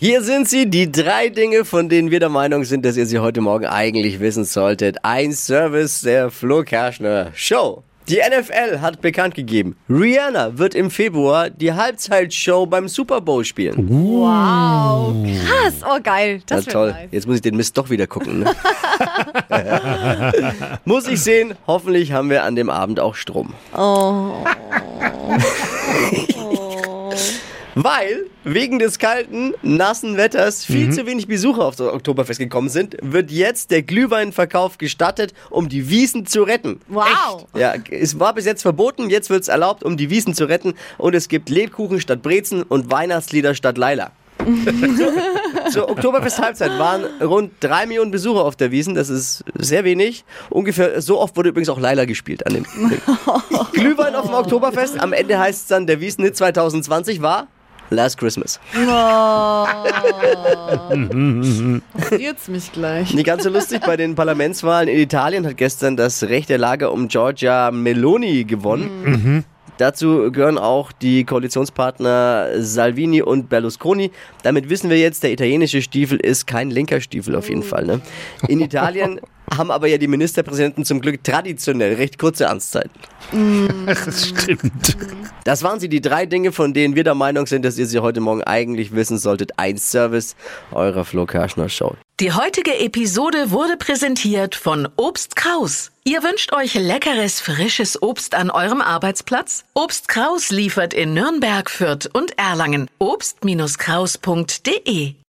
Hier sind sie, die drei Dinge, von denen wir der Meinung sind, dass ihr sie heute Morgen eigentlich wissen solltet. Ein Service der Flo Kerschner Show. Die NFL hat bekannt gegeben, Rihanna wird im Februar die Halbzeitshow beim Super Bowl spielen. Wow, krass. Oh, geil. Das Na toll, nice. jetzt muss ich den Mist doch wieder gucken. Ne? muss ich sehen, hoffentlich haben wir an dem Abend auch Strom. Oh. Weil wegen des kalten, nassen Wetters viel zu wenig Besucher auf das Oktoberfest gekommen sind, wird jetzt der Glühweinverkauf gestattet, um die Wiesen zu retten. Wow. Ja, es war bis jetzt verboten, jetzt wird es erlaubt, um die Wiesen zu retten. Und es gibt Lebkuchen statt Brezen und Weihnachtslieder statt Leila. Zur Oktoberfest-Halbzeit waren rund drei Millionen Besucher auf der Wiesen. Das ist sehr wenig. Ungefähr so oft wurde übrigens auch Leila gespielt an dem. Glühwein auf dem Oktoberfest. Am Ende heißt es dann, der Wiesen-Hit 2020 war Last Christmas. Jetzt mich gleich. Nicht ganz so lustig, bei den Parlamentswahlen in Italien hat gestern das rechte Lager um Giorgia Meloni gewonnen. Dazu gehören auch die Koalitionspartner Salvini und Berlusconi. Damit wissen wir jetzt, der italienische Stiefel ist kein linker Stiefel auf jeden Fall. Ne? In Italien haben aber ja die Ministerpräsidenten zum Glück traditionell recht kurze Amtszeiten. Das stimmt. Das waren sie, die drei Dinge, von denen wir der Meinung sind, dass ihr sie heute Morgen eigentlich wissen solltet. Ein Service eurer Flo Kerschner Show. Die heutige Episode wurde präsentiert von Obst Kraus. Ihr wünscht euch leckeres, frisches Obst an eurem Arbeitsplatz? Obst Kraus liefert in Nürnberg, Fürth und Erlangen. Obst-Kraus.de